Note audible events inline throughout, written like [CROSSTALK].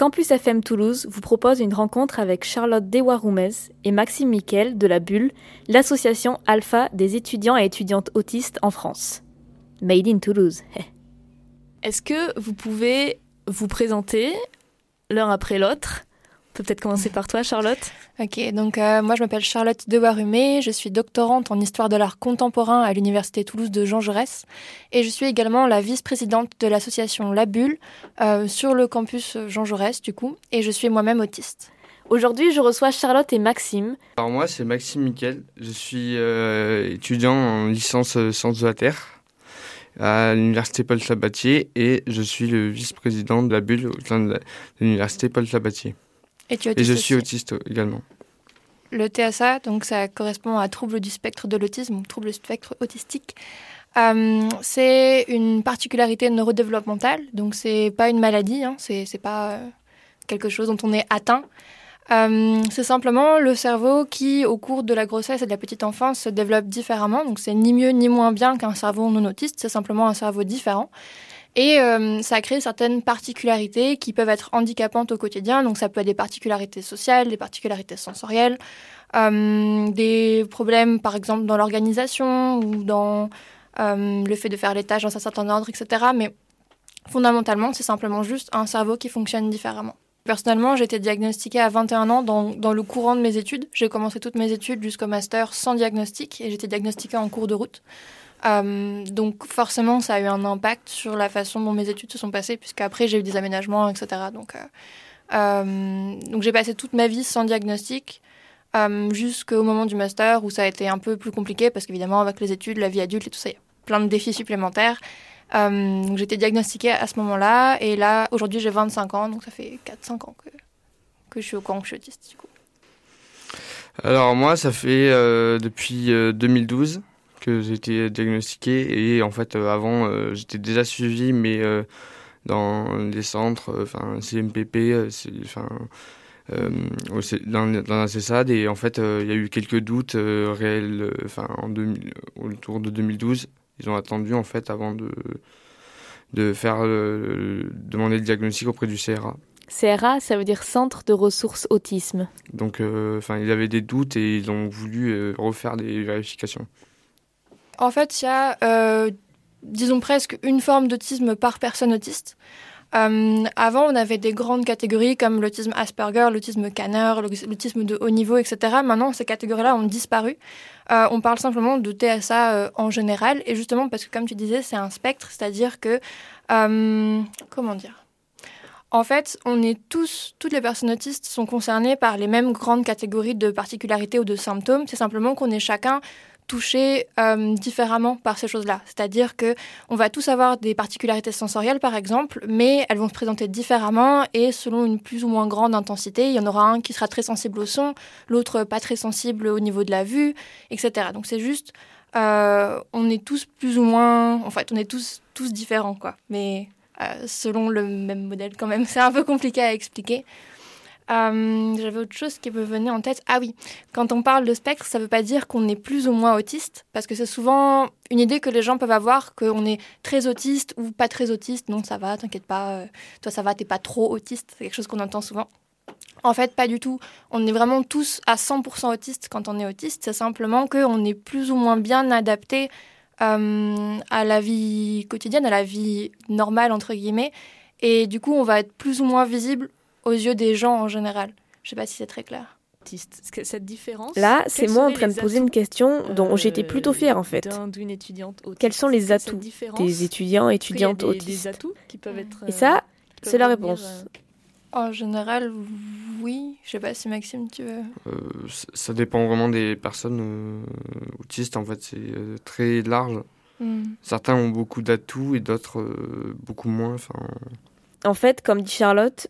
Campus FM Toulouse vous propose une rencontre avec Charlotte Dewaroumez et Maxime Miquel de la Bulle, l'association alpha des étudiants et étudiantes autistes en France. Made in Toulouse. [LAUGHS] Est-ce que vous pouvez vous présenter l'un après l'autre? Peut peut-être commencer par toi, Charlotte. Ok, donc euh, moi je m'appelle Charlotte Dewarumé, je suis doctorante en histoire de l'art contemporain à l'Université Toulouse de Jean Jaurès et je suis également la vice-présidente de l'association La Bulle euh, sur le campus Jean Jaurès du coup et je suis moi-même autiste. Aujourd'hui, je reçois Charlotte et Maxime. Alors moi, c'est Maxime Miquel, je suis euh, étudiant en licence sciences de la Terre à l'université Paul Sabatier et je suis le vice-président de la bulle au sein de l'université Paul Sabatier. Et, tu es et je suis autiste également. Le TSA, donc ça correspond à trouble du spectre de l'autisme, trouble du spectre autistique. Euh, c'est une particularité neurodéveloppementale, donc c'est pas une maladie, hein, c'est pas euh, quelque chose dont on est atteint. Euh, c'est simplement le cerveau qui, au cours de la grossesse et de la petite enfance, se développe différemment. Donc c'est ni mieux ni moins bien qu'un cerveau non autiste, c'est simplement un cerveau différent. Et euh, ça crée certaines particularités qui peuvent être handicapantes au quotidien. Donc ça peut être des particularités sociales, des particularités sensorielles, euh, des problèmes par exemple dans l'organisation ou dans le fait de faire les tâches dans un certain ordre, etc. Mais fondamentalement, c'est simplement juste un cerveau qui fonctionne différemment. Personnellement, j'ai été diagnostiquée à 21 ans dans, dans le courant de mes études. J'ai commencé toutes mes études jusqu'au master sans diagnostic et j'étais diagnostiquée en cours de route. Euh, donc forcément, ça a eu un impact sur la façon dont mes études se sont passées, puisqu'après j'ai eu des aménagements, etc. Donc, euh, euh, donc j'ai passé toute ma vie sans diagnostic, jusqu'au moment du master où ça a été un peu plus compliqué, parce qu'évidemment avec les études, la vie adulte et tout ça, il y a plein de défis supplémentaires. Euh, donc j'étais diagnostiquée à ce moment-là et là aujourd'hui j'ai 25 ans donc ça fait 4-5 ans que, je suis au courant que je suis autiste du. Alors moi ça fait depuis 2012 euh, que j'ai été diagnostiqué et en fait avant j'étais déjà suivi mais dans des centres enfin CMPP enfin dans, dans la CESAD et en fait il y a eu quelques doutes réels enfin en 2000, autour de 2012 ils ont attendu en fait avant de, de faire euh, demander le diagnostic auprès du CRA. CRA, ça veut dire Centre de ressources autisme. Donc, euh, enfin, ils avaient des doutes et ils ont voulu euh, refaire des vérifications. En fait, il y a, disons presque une forme d'autisme par personne autiste. Euh, avant, on avait des grandes catégories comme l'autisme Asperger, l'autisme Kanner, l'autisme de haut niveau, etc. Maintenant, ces catégories-là ont disparu. Euh, on parle simplement de TSA euh, en général, et justement parce que, comme tu disais, c'est un spectre, c'est-à-dire que, euh, comment dire? En fait, on est tous, toutes les personnes autistes sont concernées par les mêmes grandes catégories de particularités ou de symptômes. C'est simplement qu'on est chacun touchés euh, différemment par ces choses-là. C'est-à-dire que on va tous avoir des particularités sensorielles, par exemple, mais elles vont se présenter différemment et selon une plus ou moins grande intensité. Il y en aura un qui sera très sensible au son, l'autre pas très sensible au niveau de la vue, etc. Donc c'est juste, euh, on est tous plus ou moins, en fait, on est tous tous différents, quoi. Mais euh, selon le même modèle, quand même, [LAUGHS] c'est un peu compliqué à expliquer. Euh, j'avais autre chose qui me venait en tête. Ah oui, quand on parle de spectre, ça ne veut pas dire qu'on est plus ou moins autiste, parce que c'est souvent une idée que les gens peuvent avoir, qu'on est très autiste ou pas très autiste. Non, ça va, t'inquiète pas, euh, toi ça va, t'es pas trop autiste. C'est quelque chose qu'on entend souvent. En fait, pas du tout. On est vraiment tous à 100% autistes quand on est autiste. C'est simplement qu'on est plus ou moins bien adapté euh, à la vie quotidienne, à la vie normale, entre guillemets. Et du coup, on va être plus ou moins visible aux yeux des gens en général. Je sais pas si c'est très clair. Cette différence. Là, c'est moi en train de poser une question dont j'étais plutôt fière en fait. étudiante Quels sont les atouts des étudiants et étudiantes autistes atouts qui peuvent être. Et ça, c'est la réponse. Euh, en général, oui. Je sais pas si Maxime, tu veux. Euh, ça dépend vraiment des personnes euh, autistes. En fait, c'est très large. Hmm. Certains ont beaucoup d'atouts et d'autres beaucoup moins. En fait, comme dit Charlotte,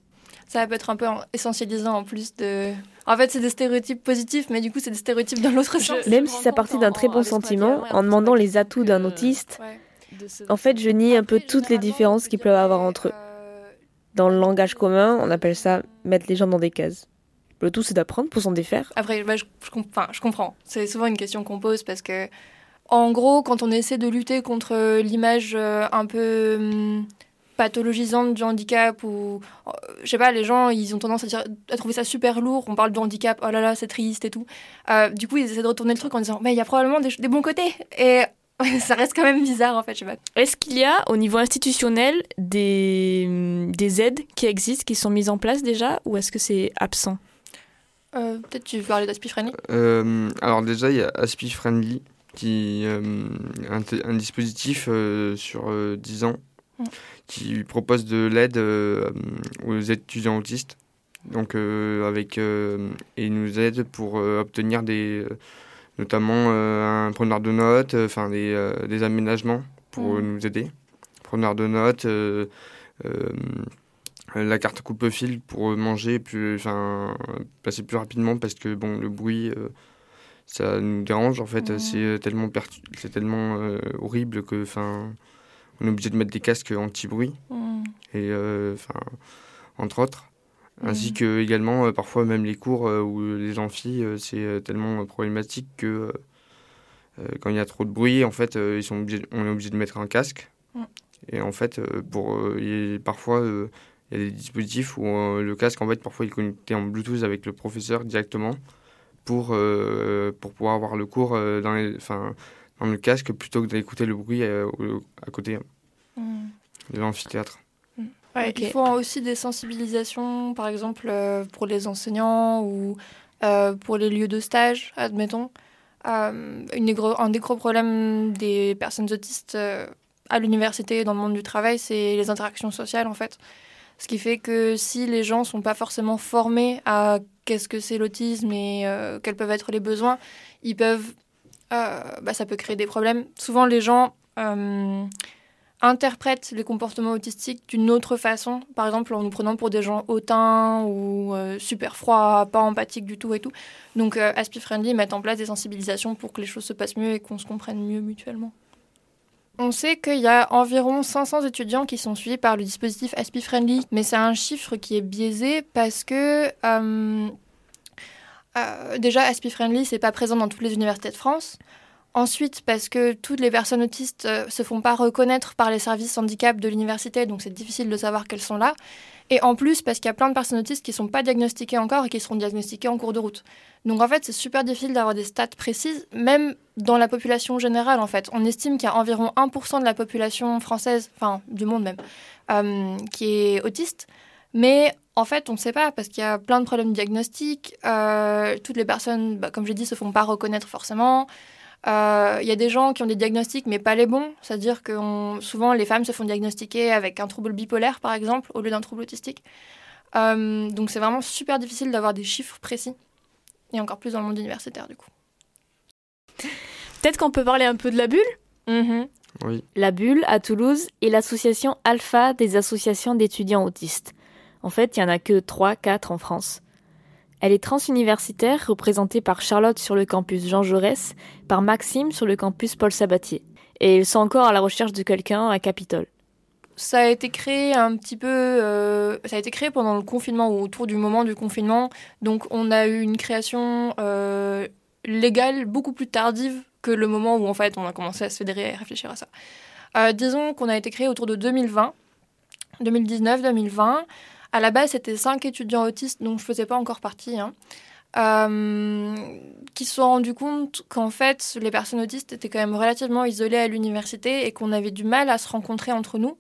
Ça peut être un peu essentialisant en plus de. En fait, c'est des stéréotypes positifs, mais du coup, c'est des stéréotypes dans l'autre sens. Même si ça partit d'un très bon sentiment, en demandant les atouts d'un autiste, en fait, je nie un peu toutes les différences qu'ils peuvent avoir entre eux. Dans le langage commun, on appelle ça mettre les gens dans des cases. Le tout, c'est d'apprendre pour s'en défaire. Après, bah, je, je comprends. C'est souvent une question qu'on pose parce que, en gros, quand on essaie de lutter contre l'image euh, un peu hum, pathologisante du handicap ou euh, je sais pas les gens ils ont tendance à, dire, à trouver ça super lourd. On parle de handicap oh là là c'est triste et tout. Euh, du coup ils essaient de retourner le truc en disant mais il y a probablement des, des bons côtés. Et [LAUGHS] ça reste quand même bizarre en fait, je sais pas. Est-ce qu'il y a au niveau institutionnel des, des aides qui existent, qui sont mises en place déjà, ou est-ce que c'est absent? Euh, Peut-être tu veux parler d'Aspi Friendly euh, Alors déjà, il y a Aspi Friendly, qui euh, un, un, dispositif euh, sur 10 ans mm. qui propose de l'aide aux étudiants autistes. Donc avec et il nous aide pour obtenir des notamment euh, un preneur de notes, euh, enfin des, euh, des, aménagements pour mmh. nous aider. Preneur de notes, la carte coupe-fil pour manger, plus, enfin, passer plus rapidement parce que bon, le bruit, ça nous dérange en fait. Mmh. C'est tellement, c'est tellement horrible que, enfin, on est obligé de mettre des casques anti-bruit. Mmh. Et, enfin, entre autres. Ainsi que également, euh, parfois, même les cours euh, ou les amphis, euh, c'est tellement problématique que quand il y a trop de bruit, en fait, ils sont obligés, on est obligé de mettre un casque. Mm. Et en fait, pour, parfois, il y a des dispositifs où le casque, en fait, parfois, il est connecté en Bluetooth avec le professeur directement pour, pour pouvoir avoir le cours dans, les, dans le casque plutôt que d'écouter le bruit à côté mm. de l'amphithéâtre. Il faut aussi des sensibilisations, par exemple, euh, pour les enseignants ou euh, pour les lieux de stage, admettons. Euh, une un des gros problèmes des personnes autistes à l'université et dans le monde du travail, c'est les interactions sociales, en fait. Ce qui fait que si les gens ne sont pas forcément formés à qu'est-ce que c'est l'autisme et quels peuvent être les besoins, ils peuvent, bah, ça peut créer des problèmes. Souvent, les gens interprètent les comportements autistiques d'une autre façon, par exemple en nous prenant pour des gens hautains ou euh, super froids, pas empathiques du tout et tout. Donc euh, Aspi Friendly met en place des sensibilisations pour que les choses se passent mieux et qu'on se comprenne mieux mutuellement. On sait qu'il y a environ 500 étudiants qui sont suivis par le dispositif Aspi Friendly, mais c'est un chiffre qui est biaisé parce que euh, déjà Aspi Friendly c'est pas présent dans toutes les universités de France. Ensuite, parce que toutes les personnes autistes ne euh, se font pas reconnaître par les services handicap de l'université, donc c'est difficile de savoir qu'elles sont là. Et en plus, parce qu'il y a plein de personnes autistes qui ne sont pas diagnostiquées encore et qui seront diagnostiquées en cours de route. Donc en fait, c'est super difficile d'avoir des stats précises, même dans la population générale en fait. On estime qu'il y a environ 1% de la population française, enfin du monde même, euh, qui est autiste. Mais en fait, on ne sait pas parce qu'il y a plein de problèmes diagnostiques. Euh, toutes les personnes, bah, comme j'ai dit, se font pas reconnaître forcément. Il euh, y a des gens qui ont des diagnostics, mais pas les bons. C'est-à-dire que souvent, les femmes se font diagnostiquer avec un trouble bipolaire, par exemple, au lieu d'un trouble autistique. Euh, donc, c'est vraiment super difficile d'avoir des chiffres précis. Et encore plus dans le monde universitaire, du coup. Peut-être qu'on peut parler un peu de la bulle? Mm-hmm. Oui. La bulle, à Toulouse, est l'association alpha des associations d'étudiants autistes. En fait, il n'y en a que 3-4 en France. Elle est transuniversitaire, représentée par Charlotte sur le campus Jean Jaurès, par Maxime sur le campus Paul Sabatier. Et ils sont encore à la recherche de quelqu'un à Capitole. Ça a été créé un petit peu. Euh, ça a été créé pendant le confinement ou autour du moment du confinement. Donc on a eu une création euh, légale beaucoup plus tardive que le moment où en fait on a commencé à se fédérer et à réfléchir à ça. Euh, disons qu'on a été créé autour de 2020, 2019-2020. À la base, c'était cinq étudiants autistes dont je faisais pas encore partie. Hein, euh, qui se sont rendus compte qu'en fait, les personnes autistes étaient quand même relativement isolées à l'université et qu'on avait du mal à se rencontrer entre nous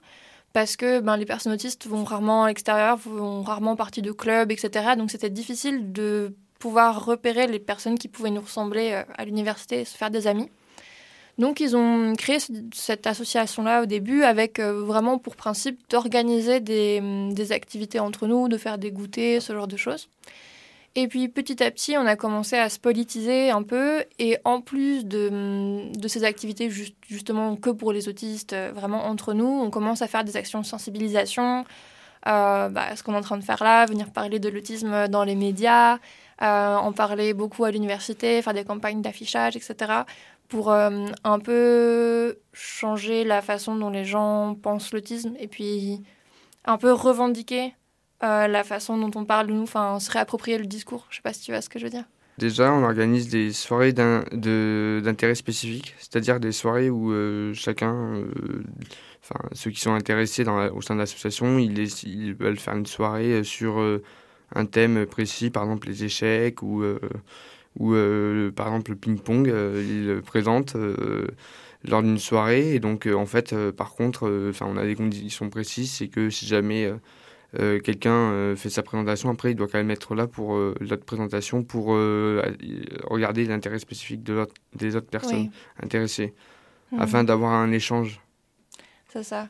parce que ben, les personnes autistes vont rarement à l'extérieur, vont rarement partie de clubs, etc. Donc c'était difficile de pouvoir repérer les personnes qui pouvaient nous ressembler euh, à l'université et se faire des amis. Donc ils ont créé cette association-là au début avec euh, vraiment pour principe d'organiser des, des, activités entre nous, de faire des goûters, ce genre de choses. Et puis petit à petit, on a commencé à se politiser un peu. Et en plus de, de ces activités justement que pour les autistes, euh, vraiment entre nous, on commence à faire des actions de sensibilisation, bah, ce qu'on est en train de faire là, venir parler de l'autisme dans les médias, en parler beaucoup à l'université, faire des campagnes d'affichage, etc pour un peu changer la façon dont les gens pensent l'autisme et puis un peu revendiquer la façon dont on parle de nous, enfin se réapproprier le discours. Je sais pas si tu vois ce que je veux dire. Déjà, on organise des soirées d'intérêt spécifique, c'est-à-dire des soirées où euh, chacun, euh, ceux qui sont intéressés dans au sein de l'association, ils, ils, veulent faire une soirée euh, sur un thème précis, par exemple les échecs ou, ou par exemple le ping-pong, ils le présentent lors d'une soirée. Et donc, en fait, par contre, enfin on a des conditions précises, c'est que si jamais euh, quelqu'un euh, fait sa présentation, après il doit quand même être là pour euh, l'autre présentation pour regarder l'intérêt spécifique de des autres personnes intéressées, mhm. afin d'avoir un échange. C'est ça.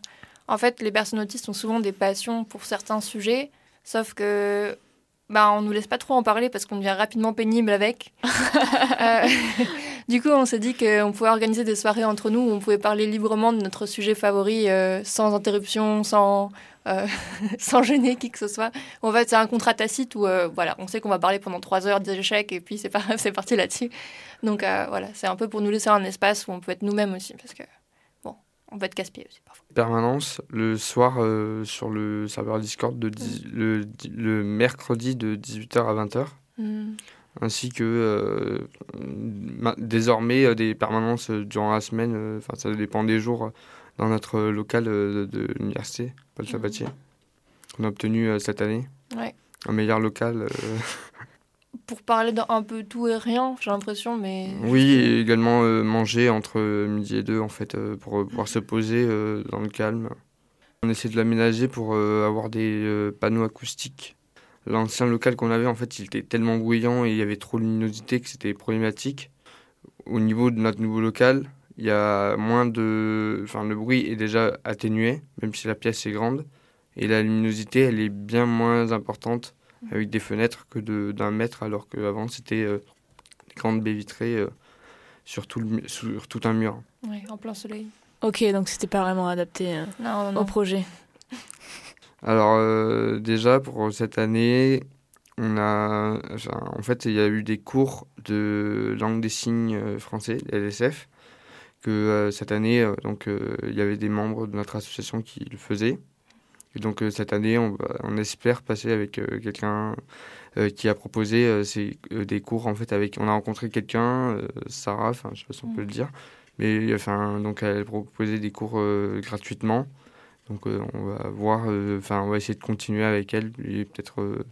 En fait, les personnes autistes ont souvent des passions pour certains sujets, sauf que bah, on nous laisse pas trop en parler parce qu'on devient rapidement pénible avec. [LAUGHS] du coup, on s'est dit qu'on pouvait organiser des soirées entre nous où on pouvait parler librement de notre sujet favori sans interruption, sans, euh, [LAUGHS] sans gêner qui que ce soit. En fait, c'est un contrat tacite où euh, voilà, on sait qu'on va parler pendant trois heures des échecs et puis c'est pas, [LAUGHS] c'est parti là-dessus. Donc euh, voilà, c'est un peu pour nous laisser un espace où on peut être nous-mêmes aussi parce que on peut être casse-pied aussi parfois. Permanence le soir sur le serveur Discord de le, le, mercredi de 18h à 20h. Hmm. Ainsi que désormais des permanences durant la semaine, enfin ça dépend des jours dans notre local de, l'université, Paul mhm. Sabatier, qu'on a obtenu euh, cette année. Ouais. Un meilleur local. [LAUGHS] Euh. Pour parler d'un peu tout et rien, j'ai l'impression, mais... Oui, également euh, manger entre midi et deux, en fait, pour pouvoir se poser dans le calme. On essaie de l'aménager pour avoir des panneaux acoustiques. L'ancien local qu'on avait, en fait, il était tellement bruyant et il y avait trop de luminosité que c'était problématique. Au niveau de notre nouveau local, il y a moins de. Enfin, le bruit est déjà atténué, même si la pièce est grande. Et la luminosité, elle est bien moins importante avec des fenêtres que d'un mètre, alors qu'avant, c'était euh, des grandes baies vitrées euh, sur, tout le, sur tout un mur. Oui, en plein soleil. Ok, donc c'était pas vraiment adapté euh, au projet. Alors, déjà, pour cette année, on a. en fait, il y a eu des cours de langue des signes français, LSF que euh, cette année, donc, euh, il y avait des membres de notre association qui le faisaient. Et donc cette année, on, on, espère passer avec quelqu'un qui a proposé des cours en fait avec. On a rencontré quelqu'un, Sarah, je sais pas si on peut le dire, mais enfin donc elle proposait des cours gratuitement. Donc on va voir, enfin on va essayer de continuer avec elle et peut-être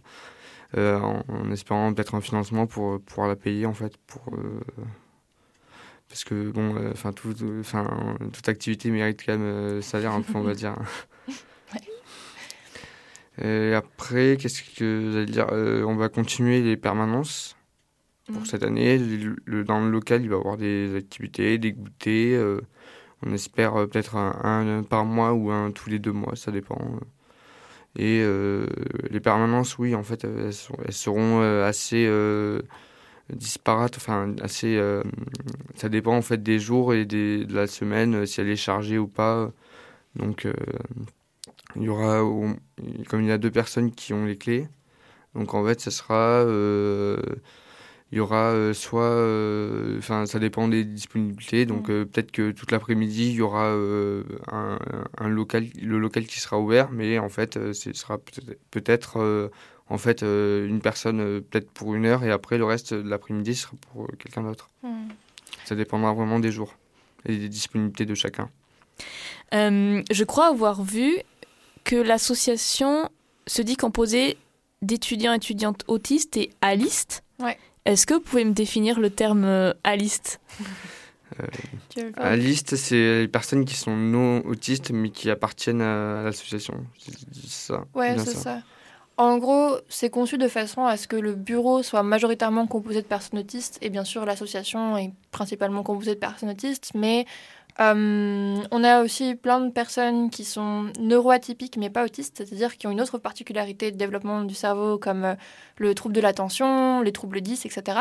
en, en, espérant peut-être un financement pour pouvoir la payer en fait pour parce que bon, euh, enfin tout, enfin toute activité mérite quand même euh, salaire un peu, on va dire. [LAUGHS] Et après, qu'est-ce que j'allais dire euh, On va continuer les permanences pour mm. cette année. Le, dans le local, il va y avoir des activités, des goûters. on espère peut-être un, par mois ou un tous les deux mois, ça dépend. Et les permanences, oui, en fait, elles, elles seront assez disparate, enfin assez. Euh, ça dépend en fait des jours et des, de la semaine, euh, si elle est chargée ou pas. Donc euh, il y aura, comme il y a deux personnes qui ont les clés, donc en fait ça sera. il y aura soit. Enfin ça dépend des disponibilités, donc peut-être que toute l'après-midi il y aura un, un, local, le local qui sera ouvert, mais en fait ce sera peut-être en fait euh, une personne euh, peut-être pour une heure et après le reste de l'après-midi sera pour euh, quelqu'un d'autre. Hmm. Ça dépendra vraiment des jours et des disponibilités de chacun. je crois avoir vu que l'association se dit composée d'étudiants et étudiantes autistes et alistes. Ouais. Est-ce que vous pouvez me définir le terme aliste? Euh, Aliste, c'est les personnes qui sont non autistes mais qui appartiennent à, l'association. C'est ça. Ouais, c'est ça. En gros, c'est conçu de façon à ce que le bureau soit majoritairement composé de personnes autistes, et bien sûr l'association est principalement composée de personnes autistes, mais euh, on a aussi plein de personnes qui sont neuroatypiques mais pas autistes, c'est-à-dire qui ont une autre particularité de développement du cerveau comme euh, le trouble de l'attention, les troubles 10, etc.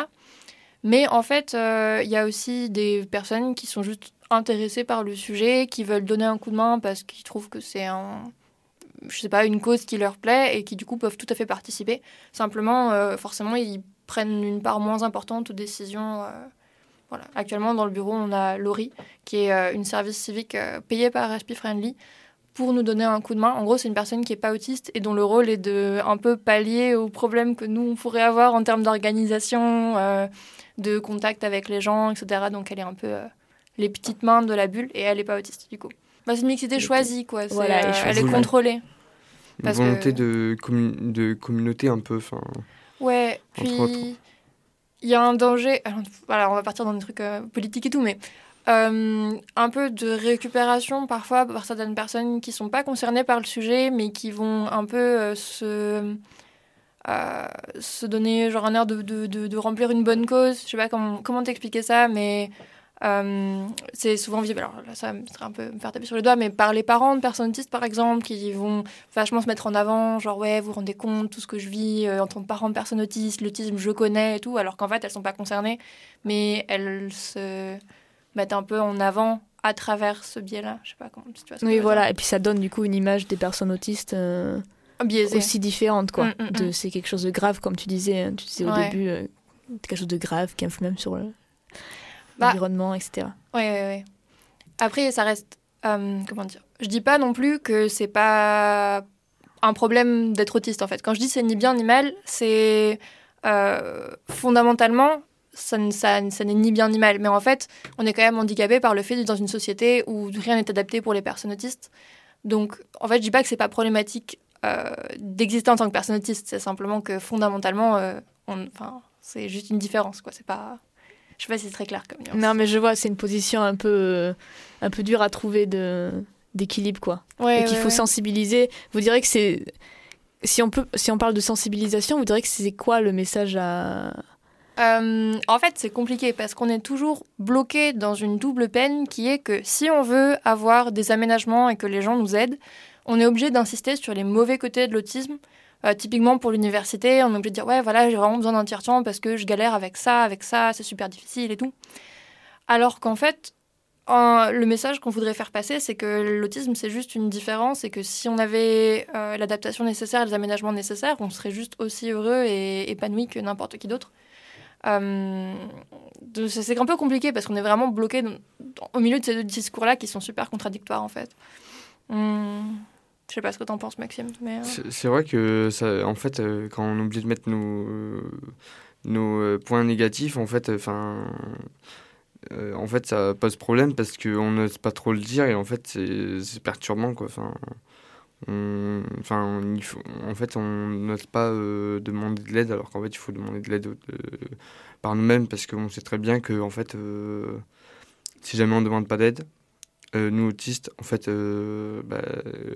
Mais en fait, euh, il y a aussi des personnes qui sont juste intéressées par le sujet, qui veulent donner un coup de main parce qu'ils trouvent que c'est un je sais pas, une cause qui leur plaît et qui du coup peuvent tout à fait participer. Simplement, forcément, ils prennent une part moins importante aux décisions. Voilà. Actuellement, dans le bureau, on a Laurie, qui est une service civique payée par Respi Friendly pour nous donner un coup de main. En gros, c'est une personne qui n'est pas autiste et dont le rôle est de un peu pallier aux problèmes que nous, on pourrait avoir en termes d'organisation, euh, de contact avec les gens, etc. Donc, elle est un peu euh, les petites mains de la bulle et elle n'est pas autiste, du coup. Bah, c'est une mixité choisie, quoi. Voilà, euh, elle est contrôlée. Une volonté de, de communauté un peu, enfin... Ouais, puis... Il y a un danger... Alors, on va partir dans des trucs politiques et tout, mais euh, un peu de récupération parfois par certaines personnes qui sont pas concernées par le sujet, mais qui vont un peu euh, se, euh, se donner genre un air de, remplir une bonne cause. Je sais pas comment, comment t'expliquer ça, mais c'est souvent visible. Alors là, ça serait un peu me faire taper sur les doigts, mais par les parents de personnes autistes, par exemple, qui vont vachement se mettre en avant, genre ouais, vous vous rendez compte, tout ce que je vis en tant que parent de personnes autistes, l'autisme, je connais et tout, alors qu'en fait, elles sont pas concernées, mais elles se mettre un peu en avant à travers ce biais-là. Je sais pas comment tu vois. oui, voilà. Et puis ça donne du coup une image des personnes autistes euh, aussi différente, quoi. Mm, mm, de mm. c'est quelque chose de grave, comme tu disais. Hein, tu disais au début, euh, quelque chose de grave qui influe même sur bah, l'environnement, etc. Oui, oui, oui. Après, ça reste euh, comment dire. Je dis pas non plus que c'est pas un problème d'être autiste en fait. Quand je dis c'est ni bien ni mal, c'est fondamentalement ça, ça, n'est ni bien ni mal. Mais en fait, on est quand même handicapé par le fait d'être dans une société où rien n'est adapté pour les personnes autistes. Donc, en fait, je dis pas que c'est pas problématique euh, d'exister en tant que personne autiste. C'est simplement que fondamentalement, euh, c'est juste une différence, quoi. C'est pas. Je sais pas si c'est très clair comme Non, mais je vois, c'est une position un peu, euh, un peu dure à trouver de d'équilibre, quoi. Ouais, et qu'il faut sensibiliser. Vous direz que c'est si on peut, si on parle de sensibilisation, vous direz que c'est quoi le message à euh, en fait, c'est compliqué parce qu'on est toujours bloqué dans une double peine qui est que si on veut avoir des aménagements et que les gens nous aident, on est obligé d'insister sur les mauvais côtés de l'autisme. Euh, typiquement pour l'université, on est obligé de dire ouais voilà j'ai vraiment besoin d'un tiers-temps parce que je galère avec ça, avec ça, c'est super difficile et tout. Alors qu'en fait, le message qu'on voudrait faire passer, c'est que l'autisme, c'est juste une différence et que si on avait euh, l'adaptation nécessaire, les aménagements nécessaires, on serait juste aussi heureux et épanoui que n'importe qui d'autre. Euh, c'est un peu compliqué parce qu'on est vraiment bloqué au milieu de ces deux discours-là qui sont super contradictoires en fait. Hum, je sais pas ce que t'en penses, Maxime. Mais, euh. C'est vrai que, ça, en fait, euh, quand on oublie de mettre nos, nos points négatifs, en fait, enfin. en fait, ça pose problème parce qu'on n'ose pas trop le dire et en fait, c'est perturbant, quoi. Enfin, enfin, en fait, on n'ose pas euh, demander de l'aide alors qu'en fait, il faut demander de l'aide euh, par nous-mêmes parce qu'on sait très bien que en fait, euh, si jamais on ne demande pas d'aide, nous autistes, en fait, bah,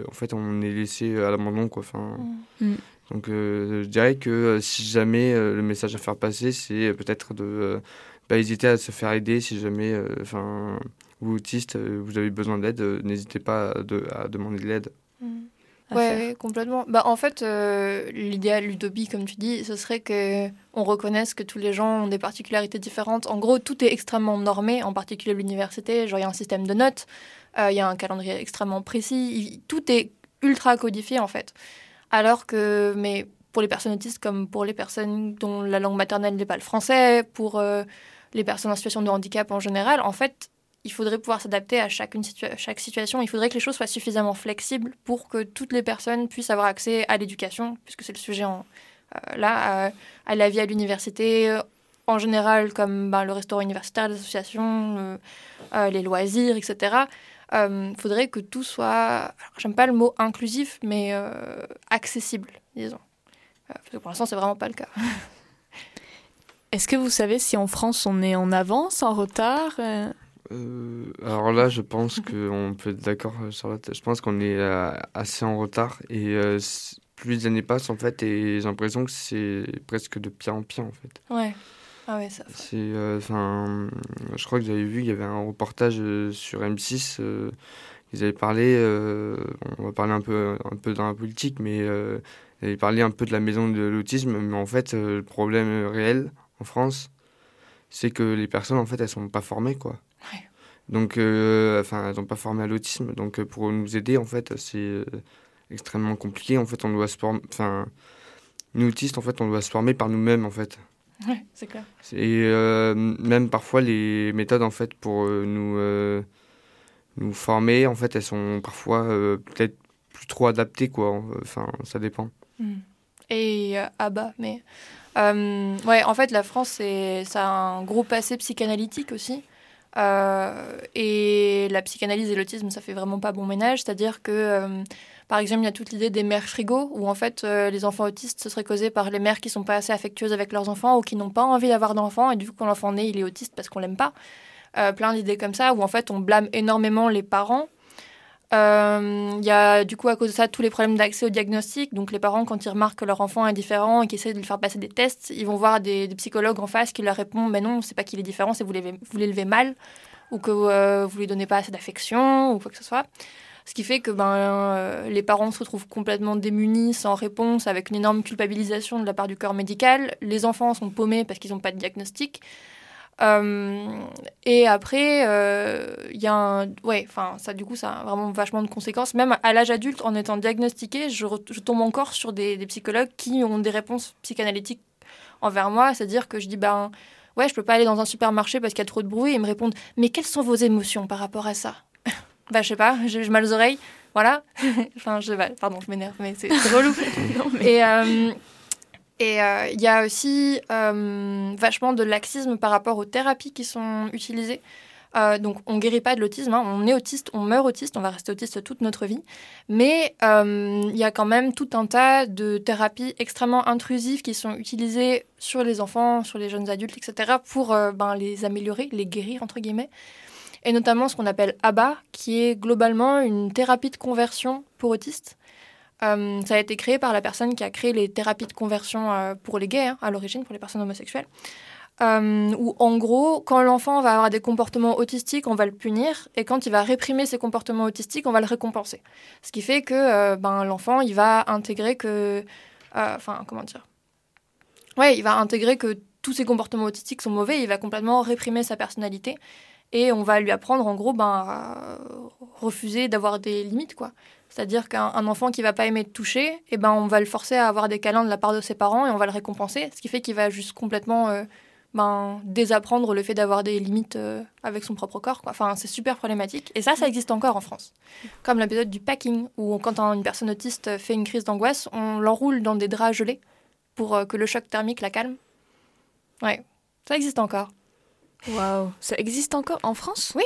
en fait, on est laissé à l'abandon, quoi. Enfin, mm. Mm. donc, je dirais que si jamais le message à faire passer, c'est peut-être de pas hésiter à se faire aider si jamais, enfin, vous autistes, vous avez besoin d'aide, n'hésitez pas à, demander de l'aide. Ouais, complètement. Bah, en fait, euh, l'idéal, l'utopie, comme tu dis, ce serait que on reconnaisse que tous les gens ont des particularités différentes. En gros, tout est extrêmement normé, en particulier l'université. Genre, il y a un système de notes, euh, il y a un calendrier extrêmement précis. tout est ultra codifié, en fait. Alors que, mais pour les personnes autistes comme pour les personnes dont la langue maternelle n'est pas le français, pour euh, les personnes en situation de handicap en général, en fait, il faudrait pouvoir s'adapter à chaque, situation. Il faudrait que les choses soient suffisamment flexibles pour que toutes les personnes puissent avoir accès à l'éducation, puisque c'est le sujet euh, là, à la vie à l'université, euh, en général, comme ben, le restaurant universitaire, les associations, euh, les loisirs, etc. Il faudrait que tout soit, j'aime pas le mot inclusif, mais accessible, disons. parce que pour l'instant, c'est vraiment pas le cas. [LAUGHS] Est-ce que vous savez si en France on est en avance, en retard euh, alors là, je pense qu'on peut être d'accord, euh, Charlotte. Je pense qu'on est euh, assez en retard et plus les années passent en fait, et j'ai l'impression que c'est presque de pire en pire en fait. Ouais. Ah ouais, ça. C'est, enfin, je crois que j'avais vu, il y avait un reportage sur M6. ils avaient parlé, on va parler un peu, un peu dans la politique, mais ils avaient parlé un peu de la maison de l'autisme, mais en fait, le problème réel en France, c'est que les personnes en fait, elles sont pas formées quoi. Donc, euh, enfin, elles n'ont pas formé à l'autisme. Donc, euh, pour nous aider, en fait, c'est euh, extrêmement compliqué. En fait, on doit se former. Enfin, nous autistes, en fait, on doit se former par nous-mêmes, en fait. Ouais, c'est clair. Et euh, même parfois, les méthodes, en fait, pour euh, nous, euh, nous former, en fait, elles sont parfois peut-être plus trop adaptées, quoi. Enfin, ça dépend. Mm. Et ah bah, mais. ouais, en fait, la France, c'est, ça a un gros passé psychanalytique aussi. Euh, et la psychanalyse et l'autisme, ça fait vraiment pas bon ménage. C'est-à-dire que, euh, par exemple, il y a toute l'idée des mères frigo, où en fait, euh, les enfants autistes, ce serait causé par les mères qui sont pas assez affectueuses avec leurs enfants ou qui n'ont pas envie d'avoir d'enfants. Et du coup, quand l'enfant naît, il est autiste parce qu'on l'aime pas. Plein d'idées comme ça, où en fait, on blâme énormément les parents. Euh, Il y a du coup à cause de ça tous les problèmes d'accès au diagnostic. Donc les parents, quand ils remarquent que leur enfant est différent et qu'ils essaient de lui faire passer des tests, ils vont voir des, psychologues en face qui leur répondent Mais non, c'est pas qu'il est différent, c'est que vous l'élevez mal ou que euh, vous lui donnez pas assez d'affection ou quoi que ce soit. Ce qui fait que ben, euh, les parents se retrouvent complètement démunis, sans réponse, avec une énorme culpabilisation de la part du corps médical. Les enfants sont paumés parce qu'ils n'ont pas de diagnostic. Euh, et après, euh, il y a un. Ouais, enfin, ça, du coup, ça a vraiment vachement de conséquences. Même à l'âge adulte, en étant diagnostiqué, je, tombe encore sur des, des psychologues qui ont des réponses psychanalytiques envers moi. C'est-à-dire que je dis, ben, ouais, je peux pas aller dans un supermarché parce qu'il y a trop de bruit. Et ils me répondent, mais quelles sont vos émotions par rapport à ça? [LAUGHS] Bah, je sais pas, j'ai mal aux oreilles. Voilà. [LAUGHS] enfin, je pas, pardon, je m'énerve, mais c'est c'est relou. [LAUGHS] Et. euh, et euh, il y a aussi euh, vachement de laxisme par rapport aux thérapies qui sont utilisées. Euh, donc, on guérit pas de l'autisme, hein. on est autiste, on meurt autiste, on va rester autiste toute notre vie. Mais il y a quand même tout un tas de thérapies extrêmement intrusives qui sont utilisées sur les enfants, sur les jeunes adultes, etc., pour ben, les améliorer, les guérir, entre guillemets. Et notamment ce qu'on appelle ABA, qui est globalement une thérapie de conversion pour autistes. Euh, ça a été créé par la personne qui a créé les thérapies de conversion euh, pour les gays, hein, à l'origine, pour les personnes homosexuelles. Euh, où en gros, quand l'enfant va avoir des comportements autistiques, on va le punir, et quand il va réprimer ses comportements autistiques, on va le récompenser. Ce qui fait que ben, l'enfant, il va intégrer que... Enfin, comment dire? Ouais, il va intégrer que tous ses comportements autistiques sont mauvais, il va complètement réprimer sa personnalité, et on va lui apprendre en gros ben, à refuser d'avoir des limites, quoi. C'est-à-dire qu'un un enfant qui va pas aimer touché, eh ben on va le forcer à avoir des câlins de la part de ses parents et on va le récompenser, ce qui fait qu'il va juste complètement euh, ben, désapprendre le fait d'avoir des limites euh, avec son propre corps. Quoi. Enfin, c'est super problématique. Et ça, ça existe encore en France. Comme l'épisode du packing, où quand un- une personne autiste fait une crise d'angoisse, on l'enroule dans des draps gelés pour euh, que le choc thermique la calme. Ouais, ça existe encore. Waouh, ça existe encore en France? Oui.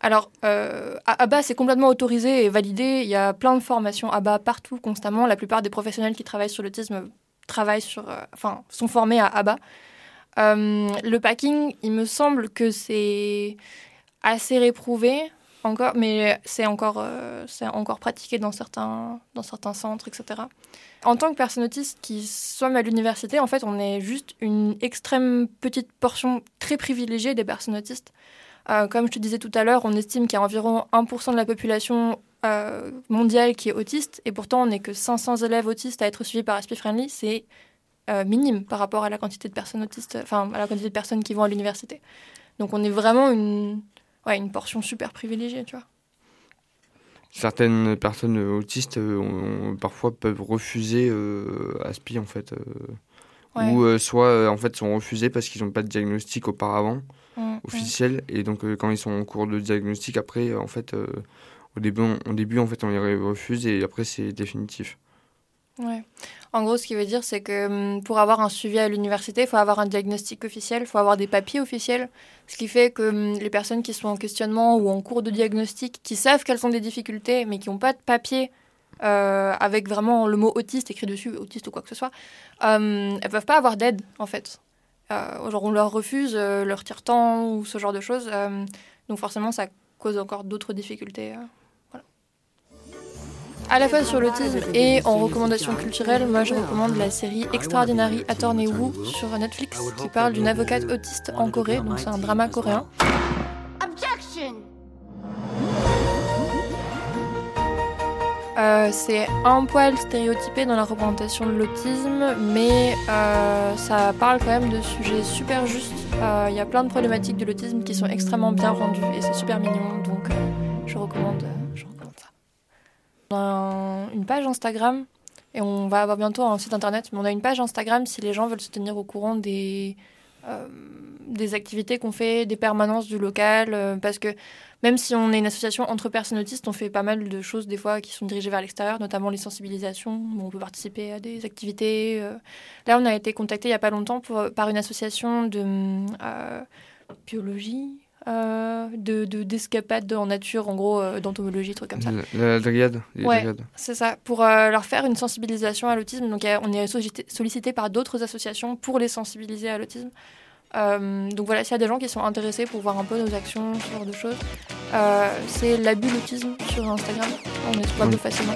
Alors, euh, ABBA, c'est complètement autorisé et validé. Il y a plein de formations ABBA partout, constamment. La plupart des professionnels qui travaillent sur l'autisme travaillent sur, euh, enfin, sont formés à ABBA. Euh, le packing, il me semble que c'est assez réprouvé encore, mais c'est encore, euh, c'est encore pratiqué dans certains, dans certains centres, etc. En tant que personne autiste qui sommes à l'université, en fait, on est juste une extrême petite portion très privilégiée des personnes autistes. Euh, comme je te disais tout à l'heure, on estime qu'il y a environ 1% de la population euh, mondiale qui est autiste, et pourtant on n'est que 500 élèves autistes à être suivis par Aspie Friendly, c'est euh, minime par rapport à la quantité de personnes autistes, enfin à la quantité de personnes qui vont à l'université. Donc on est vraiment une, ouais, une portion super privilégiée, tu vois. Certaines personnes autistes euh, ont- parfois peuvent refuser euh, Aspi en fait, euh, Ouais. ou soit en fait sont refusés parce qu'ils n'ont pas de diagnostic auparavant Mm, mm. officiel et donc euh, quand ils sont en cours de diagnostic après euh, en fait euh, au début on, au début en fait on les refuse et après c'est définitif. Ouais. En gros, ce qui veut dire, c'est que hum, pour avoir un suivi à l'université, il faut avoir un diagnostic officiel, il faut avoir des papiers officiels. Ce qui fait que hum, les personnes qui sont en questionnement ou en cours de diagnostic, qui savent qu'elles ont des difficultés, mais qui n'ont pas de papier euh, avec vraiment le mot autiste écrit dessus, autiste ou quoi que ce soit, euh, elles peuvent pas avoir d'aide, en fait. Euh, genre, on leur refuse, euh, leur tire-temps ou ce genre de choses. euh, donc forcément, ça cause encore d'autres difficultés. voilà. À la fois sur l'autisme et en recommandation culturelle, moi je recommande la série Extraordinary Attorney Woo sur Netflix qui parle d'une avocate autiste en Corée, donc c'est un drama coréen. Euh, c'est un poil stéréotypé dans la représentation de l'autisme, mais euh, ça parle quand même de sujets super justes. Euh, Il y a plein de problématiques de l'autisme qui sont extrêmement bien rendues et c'est super mignon, donc je recommande, je recommande ça. On a une page Instagram et on va avoir bientôt un site internet, mais on a une page Instagram si les gens veulent se tenir au courant des, des activités qu'on fait, des permanences du local, euh, parce que même si on est une association entre personnes autistes, on fait pas mal de choses des fois qui sont dirigées vers l'extérieur, notamment les sensibilisations, où on peut participer à des activités. euh. Là, on a été contacté il y a pas longtemps pour, par une association de euh, biologie, euh, de de- d'escapades en nature, en gros, euh, d'entomologie, trucs comme ça. La, dryade, Ouais. C'est ça, pour euh, leur faire une sensibilisation à l'autisme. Donc, euh, on est sollicité, sollicité par d'autres associations pour les sensibiliser à l'autisme. Euh, donc voilà, s'il y a des gens qui sont intéressés pour voir un peu nos actions, ce genre de choses, euh, c'est la bulle autisme sur Instagram. On est trouvable facilement.